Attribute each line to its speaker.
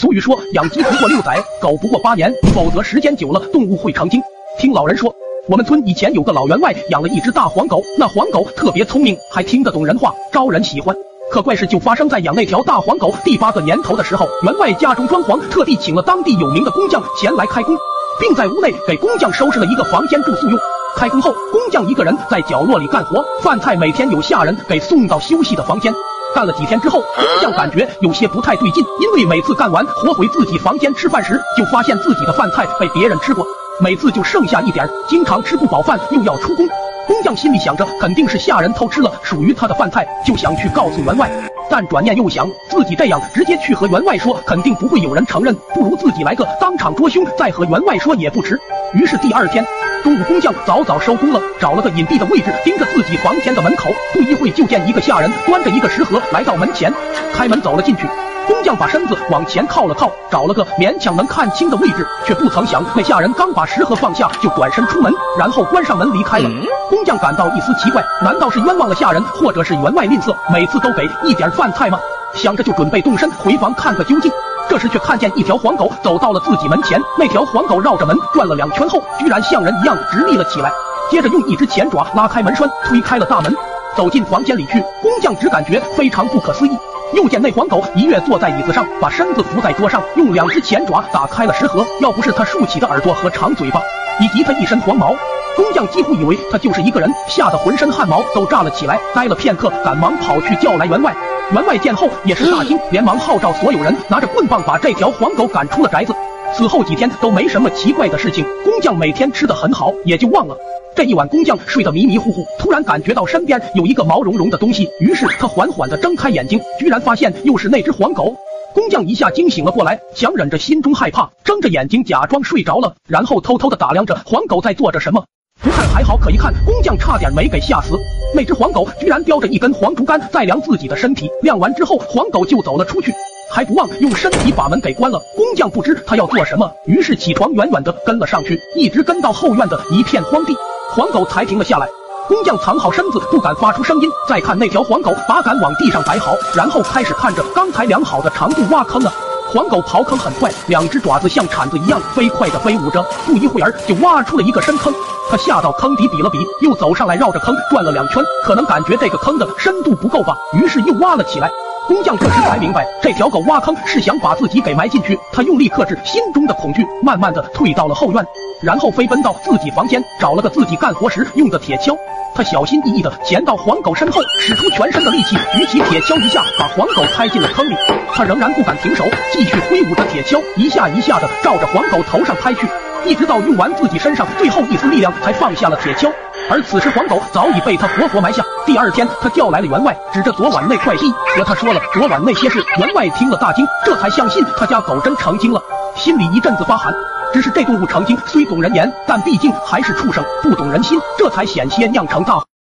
Speaker 1: 俗语说，养鸡不过六载，狗不过八年，否则时间久了，动物会成精。听老人说，我们村以前有个老员外养了一只大黄狗，那黄狗特别聪明，还听得懂人话，招人喜欢。可怪事就发生在养那条大黄狗第八个年头的时候，员外家中装潢，特地请了当地有名的工匠前来开工，并在屋内给工匠收拾了一个房间住宿用。开工后，工匠一个人在角落里干活，饭菜每天有下人给送到休息的房间。干了几天之后，工匠感觉有些不太对劲，因为每次干完活回自己房间吃饭时，就发现自己的饭菜被别人吃过，每次就剩下一点，经常吃不饱饭又要出工。工匠心里想着，肯定是下人偷吃了属于他的饭菜，就想去告诉员外。但转念又想，自己这样直接去和员外说，肯定不会有人承认，不如自己来个当场捉凶，再和员外说也不迟。于是第二天。中午，工匠早早收工了，找了个隐蔽的位置，盯着自己房间的门口。不一会，就见一个下人端着一个食盒来到门前，开门走了进去。工匠把身子往前靠了靠，找了个勉强能看清的位置，却不曾想，那下人刚把食盒放下，就转身出门，然后关上门离开了。工匠感到一丝奇怪，难道是冤枉了下人，或者是员外吝啬，每次都给一点饭菜吗？想着就准备动身回房看个究竟。这时却看见一条黄狗走到了自己门前，那条黄狗绕着门转了两圈后，居然像人一样直立了起来，接着用一只前爪拉开门栓，推开了大门，走进房间里去。工匠只感觉非常不可思议，又见那黄狗一跃坐在椅子上，把身子伏在桌上，用两只前爪打开了食盒。要不是它竖起的耳朵和长嘴巴，以及它一身黄毛，工匠几乎以为它就是一个人，吓得浑身汗毛都炸了起来。呆了片刻，赶忙跑去叫来员外。员外见后也是大惊，连忙号召所有人拿着棍棒把这条黄狗赶出了宅子。此后几天都没什么奇怪的事情，工匠每天吃的很好，也就忘了。这一晚，工匠睡得迷迷糊糊，突然感觉到身边有一个毛茸茸的东西，于是他缓缓地睁开眼睛，居然发现又是那只黄狗。工匠一下惊醒了过来，强忍着心中害怕，睁着眼睛假装睡着了，然后偷偷地打量着黄狗在做着什么。不看还好，可一看，工匠差点没给吓死。那只黄狗居然叼着一根黄竹竿在量自己的身体，量完之后，黄狗就走了出去，还不忘用身体把门给关了。工匠不知他要做什么，于是起床远远的跟了上去，一直跟到后院的一片荒地，黄狗才停了下来。工匠藏好身子，不敢发出声音。再看那条黄狗，把杆往地上摆好，然后开始看着刚才量好的长度挖坑了。黄狗刨坑很快，两只爪子像铲子一样飞快地飞舞着，不一会儿就挖出了一个深坑。他下到坑底比了比，又走上来绕着坑转了两圈，可能感觉这个坑的深度不够吧，于是又挖了起来。工匠这时才明白，这条狗挖坑是想把自己给埋进去。他用力克制心中的恐惧，慢慢的退到了后院，然后飞奔到自己房间，找了个自己干活时用的铁锹。他小心翼翼地潜到黄狗身后，使出全身的力气，举起铁锹一下把黄狗拍进了坑里。他仍然不敢停手，继续挥舞着铁锹，一下一下地照着黄狗头上拍去，一直到用完自己身上最后一丝力量，才放下了铁锹。而此时黄狗早已被他活活埋下。第二天，他叫来了员外，指着昨晚那块地和他说了昨晚那些事。员外听了大惊，这才相信他家狗真成精了，心里一阵子发寒。只是这动物成精虽懂人言，但毕竟还是畜生，不懂人心，这才险些酿成大。